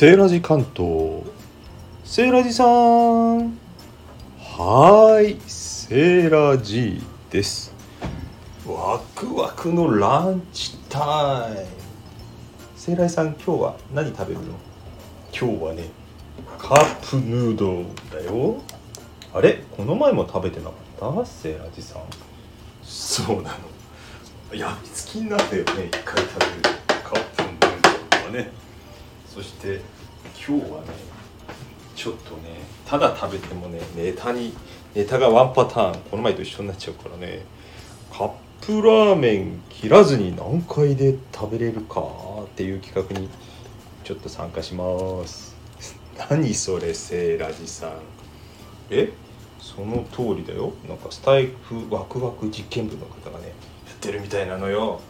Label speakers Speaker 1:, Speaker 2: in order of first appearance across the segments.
Speaker 1: セーラジ関東。セーラジさん。はーい。セーラジです。ワクワクのランチタイム。セーラジさん今日は何食べるの？今日はねカップヌードルだよ。あれ？この前も食べてなかった？セーラジさん。そうなの。やみつきになったよね。一回食べる。カップヌードルはね。そして今日はねちょっとねただ食べてもねネタにネタがワンパターンこの前と一緒になっちゃうからねカップラーメン切らずに何回で食べれるかっていう企画にちょっと参加します。何それセーラジさん。え？その通りだよ。なんかスタイフワクワク実験部の方がねやってるみたいなのよ。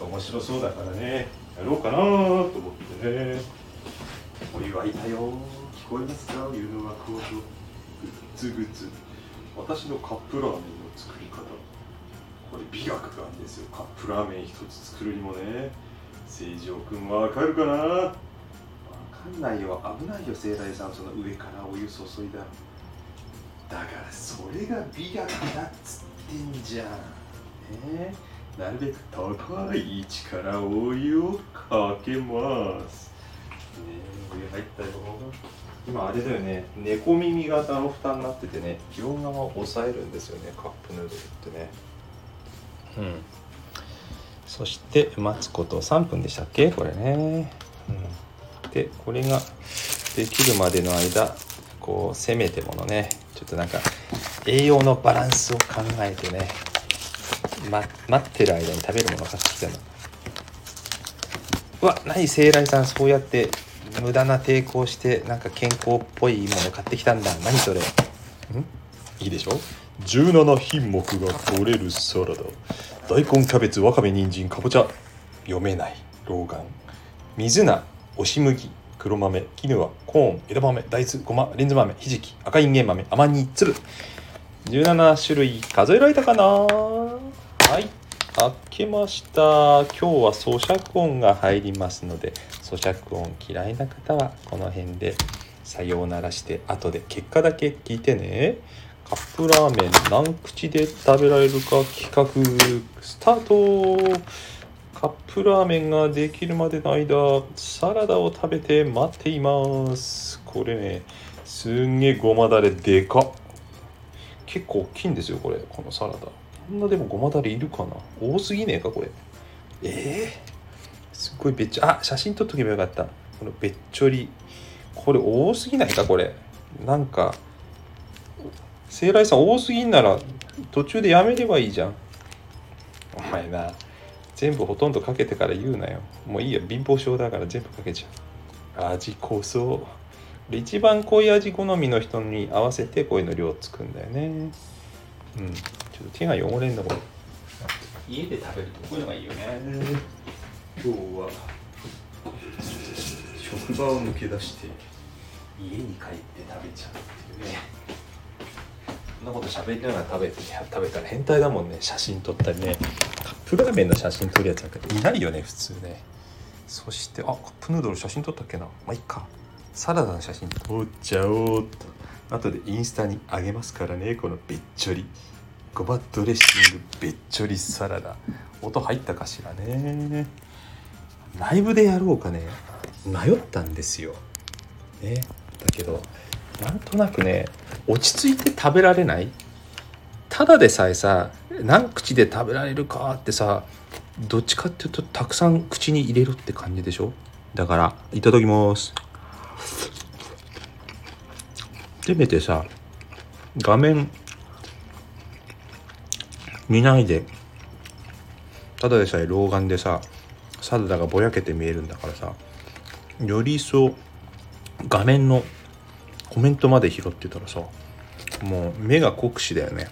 Speaker 1: 面白そうだからねやろうかなと思ってね。お祝いだよ。聞こえますか？湯のワクワクグッズグッズ。私のカップラーメンの作り方。これ美学があるんですよ。カップラーメン一つ作るにもね。成城くんわかるかな？わかんないよ。危ないよ。聖来さんその上からお湯注いだだからそれが美学だっつってんじゃん。ね。なるべく高い位置からお湯をかけます。ねお湯入ったよ今あれだよね猫耳型の蓋になっててね両側を押さえるんですよねカップヌードルってね。うん。そして待つこと3分でしたっけ？これね、うん、でこれができるまでの間こうせめてものねちょっとなんか栄養のバランスを考えてね、ま、待ってる間に食べるもの買ってきたの。うわ何聖来さんそうやって無駄な抵抗してなんか健康っぽいもの買ってきたんだ。何それ。ん？いいでしょ？17品目が取れるサラダ。大根キャベツわかめ人参かぼちゃ。読めない。老眼。水菜押し麦黒豆キヌアコーン枝豆大豆ごまレンズ豆ひじき赤いんげん豆甘煮粒17種類数えられたかな？はい。開けました。今日は咀嚼音が入りますので咀嚼音嫌いな方はこの辺でさようならして後で結果だけ聞いてね。カップラーメン何口で食べられるか企画スタート。カップラーメンができるまでの間サラダを食べて待っています。これねすんげえごまだれでかっ。結構大きいんですよこれこのサラダ。んなでもごまだれいるかな？多すぎねえかこれ。ええー、すっごいべっちょあ写真撮っとけばよかった。このべっちょり。これ多すぎないかこれ？なんか聖来さん多すぎんなら途中でやめればいいじゃん。お前な全部ほとんどかけてから言うなよ。もういいよ。貧乏症だから全部かけちゃう。味濃そう。一番濃い味好みの人に合わせてこういうの量つくんだよね。うんちょっと手が汚れんだこれ。家で食べるとこういうのがいいよね。今日は。職場を抜け出して。家に帰って食べちゃうっていうね。そんなこと喋りながら食べて食べたら変態だもんね。写真撮ったりね。カップラーメンの写真撮るやつなんかいないよね普通ね。そしてあカップヌードル写真撮ったっけな。まあいっか。サラダの写真撮っちゃおうっと。後でインスタにあげますからねこのべっちょりごまドレッシングべっちょりサラダ。音入ったかしらね。ライブでやろうかね。迷ったんですよ。ね。だけどなんとなくね落ち着いて食べられない。ただでさえさ何口で食べられるかってさどっちかっていうとたくさん口に入れるって感じでしょ？だからいただきます。せめてさ画面見ないで。ただでさえ老眼でさサラダがぼやけて見えるんだからさより一層画面のコメントまで拾ってたらさもう目が酷使だよね。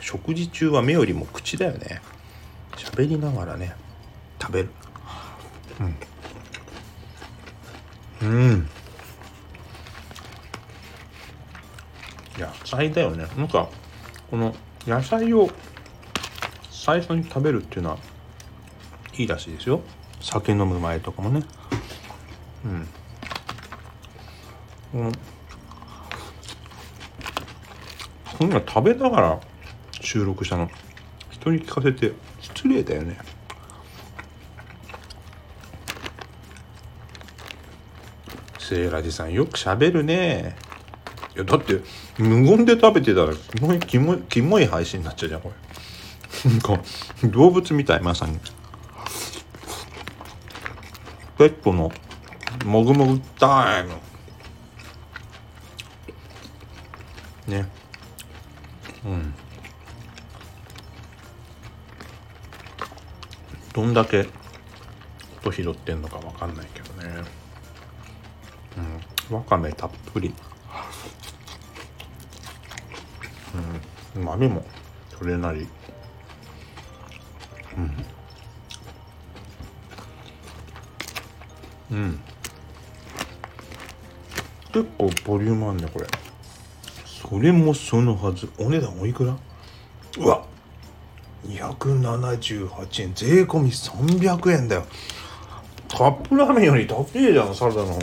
Speaker 1: 食事中は目よりも口だよね。喋りながらね食べる。うん。うん。野菜だよね。なんかこの野菜を最初に食べるっていうのはいいらしいですよ。酒飲む前とかもね。うん。うん。こんな食べながら収録したの。人に聞かせて失礼だよね。セイラジさんよくしゃべるね。いやだって無言で食べてたらキモいキモいキモい配信になっちゃうじゃんこれ。なんか動物みたいまさにペットのもぐもぐタイムね。うん。どんだけ音拾ってんのかわかんないけどね。うん。わかめたっぷり。うん。うまみもそれなり。うん。うん。結構ボリュームあんねこれ。それもそのはず。お値段おいくら？うわ。278円。税込み300円だよ。カップラーメンより高いじゃんサラダの方が。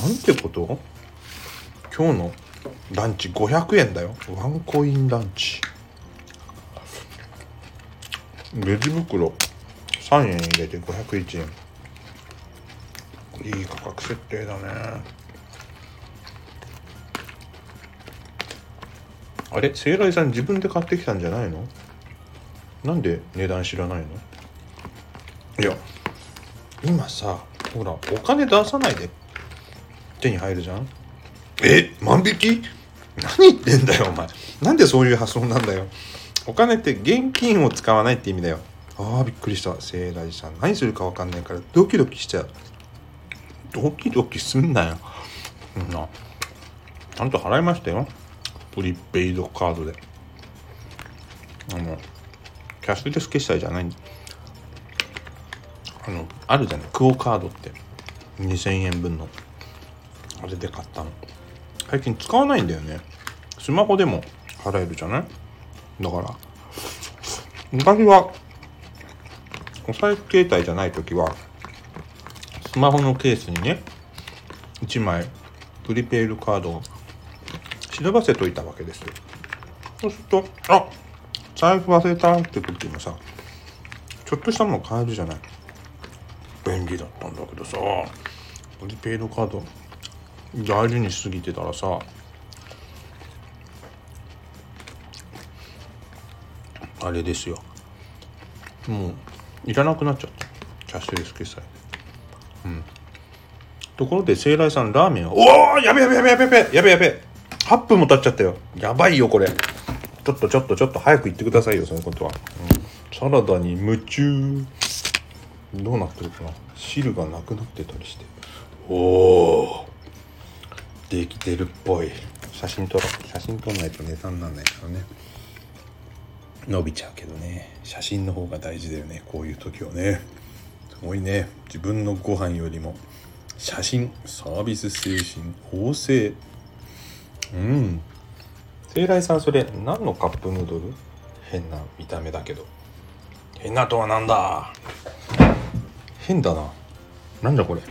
Speaker 1: なんてこと？今日のランチ500円だよ。ワンコインランチ。レジ袋。3円入れて501円。いい価格設定だね。あれ？聖来さん自分で買ってきたんじゃないの？なんで値段知らないの？いや。今さほらお金出さないで。手に入るじゃん？え？万引き？何言ってんだよお前。なんでそういう発想なんだよお金って現金を使わないって意味だよ。ああびっくりした。聖来さん。何するか分かんないからドキドキしちゃう。ドキドキすんなよ。な。ちゃんと払いましたよ。プリペイドカードで。あのキャッシュレス決済じゃない。あのあるじゃない。クオ・カードって。2000円分の。あれで買ったの。最近使わないんだよね。スマホでも払えるじゃない。だから。昔はお財布携帯じゃない時はスマホのケースにね1枚プリペイドカードを忍ばせといたわけです。よそうするとあ財布忘れたって時もさちょっとしたもの買えるじゃない。便利だったんだけどさプリペイドカード大事にしすぎてたらさあれですよ。もういらなくなっちゃった。キャッシュレス決済。うん。ところで聖来さんラーメンはおおやべやべやべやべやべやべやべ。8分も経っちゃったよ。やばいよこれ。ちょっとちょっとちょっと早く言ってくださいよそのことは、うん、サラダに夢中。どうなってるかな。汁がなくなってたりして。おおできてるっぽい。写真撮ろう。写真撮んないとネタになんないからね。伸びちゃうけどね。写真の方が大事だよね。こういう時はね。すごいね。自分のご飯よりも写真サービス精神旺盛。うん。聖来さんそれ何のカップヌードル？変な見た目だけど。変なとはなんだ？変だな。なんだこれ？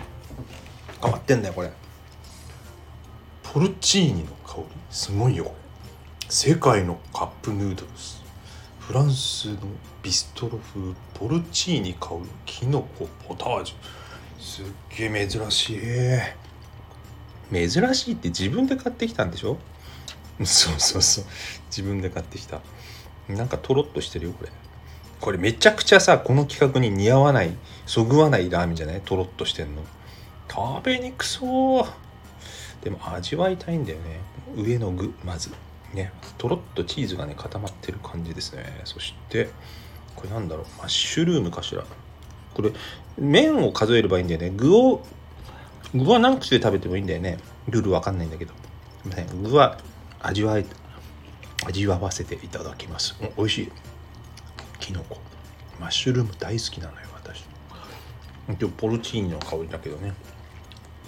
Speaker 1: 変わってんだよこれ。ポルチーニの香り？すごいよこれ。世界のカップヌードルスフランスのビストロ風ポルチーニ香るキノコポタージュ。すっげえ珍しい。珍しいって自分で買ってきたんでしょ？そうそうそう。自分で買ってきた。なんかとろっとしてるよこれ。これめちゃくちゃさこの企画に似合わないそぐわないラーメンじゃない？とろっとしてんの。食べにくそう。でも味わいたいんだよね。上の具まず。ねとろっとチーズがね固まってる感じですね。そしてこれなんだろうマッシュルームかしら。これ麺を数えればいいんだよね。具を具は何口で食べてもいいんだよね。ルールわかんないんだけど。具は味わい味わわせていただきます。美味しい。きのこマッシュルーム大好きなのよ私。今日ポルチーニの香りだけどね。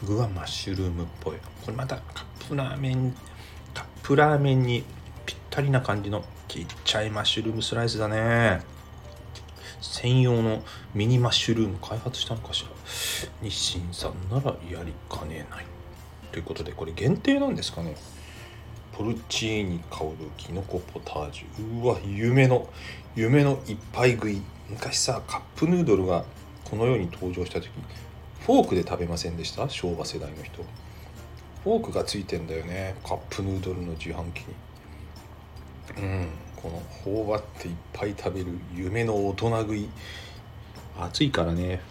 Speaker 1: 具はマッシュルームっぽい。これまたカップラーメンプラーメンにぴったりな感じのちっちゃいマッシュルームスライスだね。専用のミニマッシュルーム開発したのかしら。日清さんならやりかねない。ということでこれ限定なんですかね。ポルチーニ香るきのこポタージュ。うわ夢の。夢のいっぱい食い。昔さカップヌードルがこの世に登場した時フォークで食べませんでした？昭和世代の人。フォークがついてんだよね。カップヌードルの自販機に。うん。この頬張っていっぱい食べる夢の大人食い。暑いからね。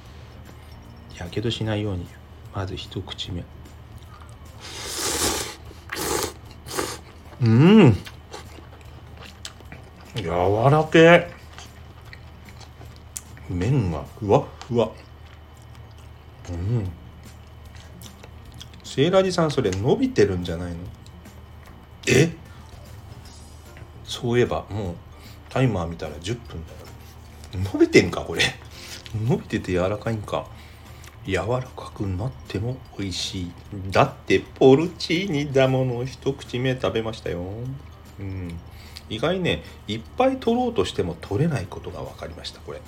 Speaker 1: やけどしないように。まず一口目。うん。柔らけ。麺がふわふわ。うん。セーラージさんそれ伸びてるんじゃないの？え？そういえばもうタイマー見たら10分だよ。伸びてんかこれ。伸びてて柔らかいんか。柔らかくなっても美味しい。だってポルチーニだもの一口目食べましたよ。うん。意外ねいっぱい取ろうとしても取れないことが分かりましたこれ。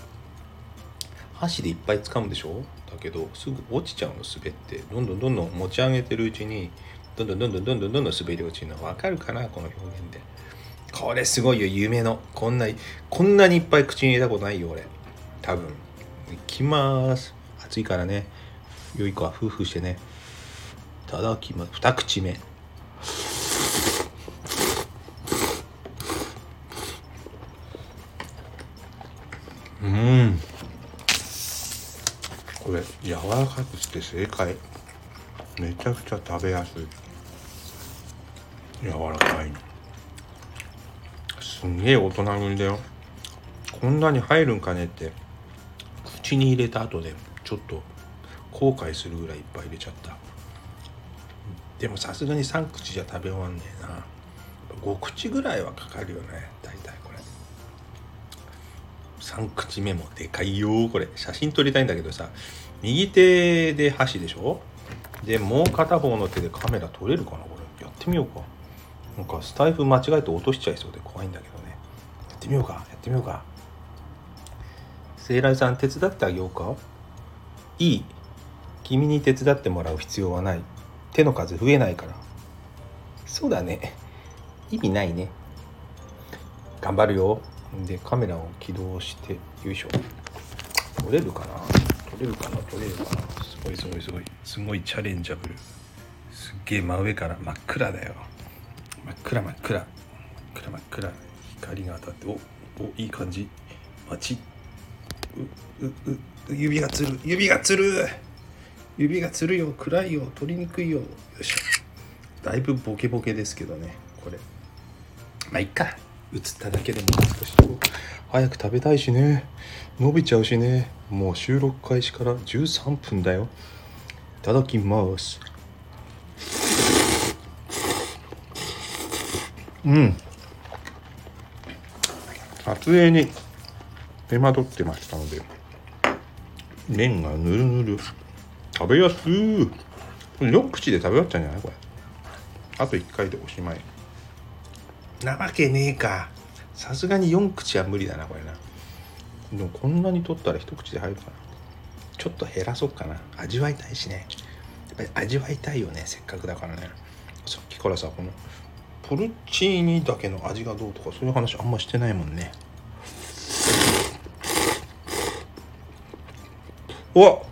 Speaker 1: 箸でいっぱい掴むでしょ？だけどすぐ落ちちゃうの滑って。どんどんどんどん持ち上げてるうちにどんどんどんどんどんどんどん滑り落ちるの。分かるかなこの表現で。これすごいよ夢の。こんなこんなにいっぱい口に入れたことないよ俺。多分。いきます。暑いからね。良い子は夫婦してね。いただきます二口目うんこれ柔らかくして正解。めちゃくちゃ食べやすい。柔らかいすんげえ大人食いだよ。こんなに入るんかねって。口に入れた後でちょっと後悔するぐらいいっぱい入れちゃった。でもさすがに3口じゃ食べ終わんねえな。5口ぐらいはかかるよね。大体これ。3口目もでかいよこれ。写真撮りたいんだけどさ。右手で箸でしょ？でもう片方の手でカメラ撮れるかなこれ。やってみようか。なんかスタイフ間違えて落としちゃいそうで怖いんだけどね。やってみようかやってみようか。聖来さん手伝ってあげようか？いい。君に手伝ってもらう必要はない。手の数増えないから。そうだね。意味ないね。頑張るよ。でカメラを起動してよいしょ。撮れるかな？撮れるかな撮れるかな。すごいすごいすごい。すごいチャレンジャブル。すっげえ真上から真っ暗だよ。真っ暗真っ暗。真っ暗真っ暗。光が当たっておおいい感じ。街ううう指がつる。指がつる。指がつるよ。暗いよ。取りにくいよ。よいしょ。だいぶボケボケですけどねこれ。まあいっか。映っただけでも少し。早く食べたいしね。伸びちゃうしね。もう収録開始から13分だよ。いただきます。うん。撮影に手間取ってましたので麺がぬるぬる。食べやすい。4口で食べ終わっちゃうんじゃない？これ。あと1回でおしまい。なわけねえか。さすがに4口は無理だなこれな。でもこんなに取ったら一口で入るかな。ちょっと減らそうかな。味わいたいしね。やっぱり味わいたいよねせっかくだからね。さっきからさこのポルチーニだけの味がどうとかそういう話あんましてないもんね。うわ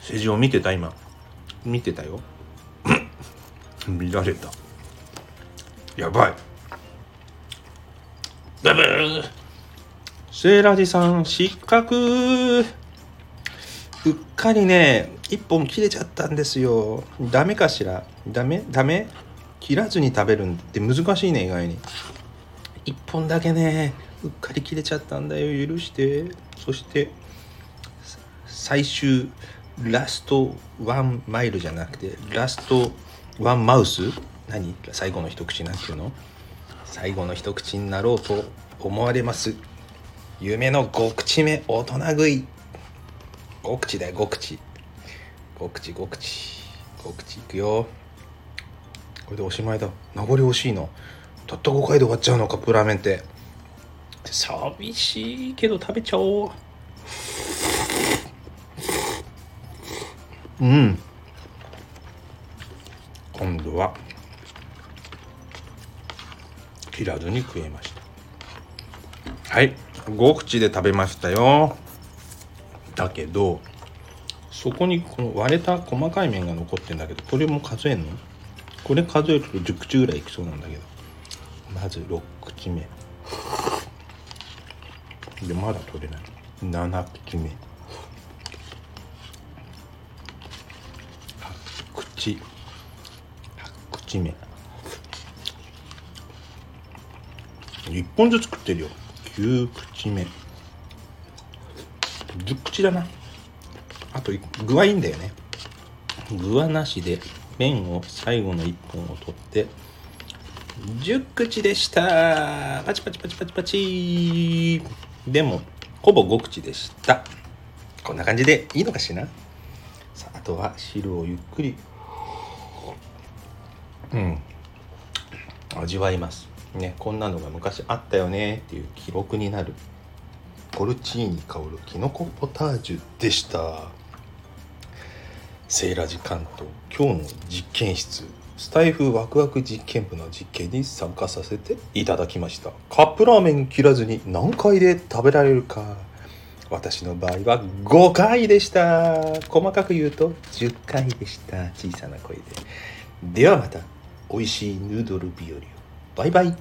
Speaker 1: 政治を見てた今。見てたよ。見られた。やばい。ブブー。セーラジさん失格。うっかりね一本切れちゃったんですよ。ダメかしら？ダメ？ダメ？切らずに食べるんって難しいね意外に。一本だけねうっかり切れちゃったんだよ。許して。そして最終ラストワンマイルじゃなくてラストワンマウス？何？最後の一口なんていうの？最後の一口になろうと思われます。夢の5口目大人食い。5口だよ5口5口5口5口いくよ。これでおしまいだ。名残惜しいのたった5回で終わっちゃうのカップラーメンって寂しいけど食べちゃおう。うん。今度は切らずに食えました。はい。5口で食べましたよ。だけどそこにこの割れた細かい面が残ってんだけどこれも数えんの？これ数えると10口ぐらいいきそうなんだけど。まず6口目。でまだ取れない。7口目。8口。8口目1本ずつ食ってるよ。9口目。10口だな。あと具はいいんだよね。具はなしで麺を最後の1本を取って10口でした。パチパチパチパチパチ。でもほぼ5口でした。こんな感じでいいのかしら。さああとは汁をゆっくりうん。味わいます。ねこんなのが昔あったよね。っていう記録になる。ポルチーニ香るきのこポタージュでした。セーラジ関東。今日の実験室。スタイフワクワク実験部の実験に参加させていただきました。カップラーメン切らずに何回で食べられるか。私の場合は5回でした。細かく言うと10回でした。小さな声で。ではまた。美味しいヌードル日和を。バイバイ。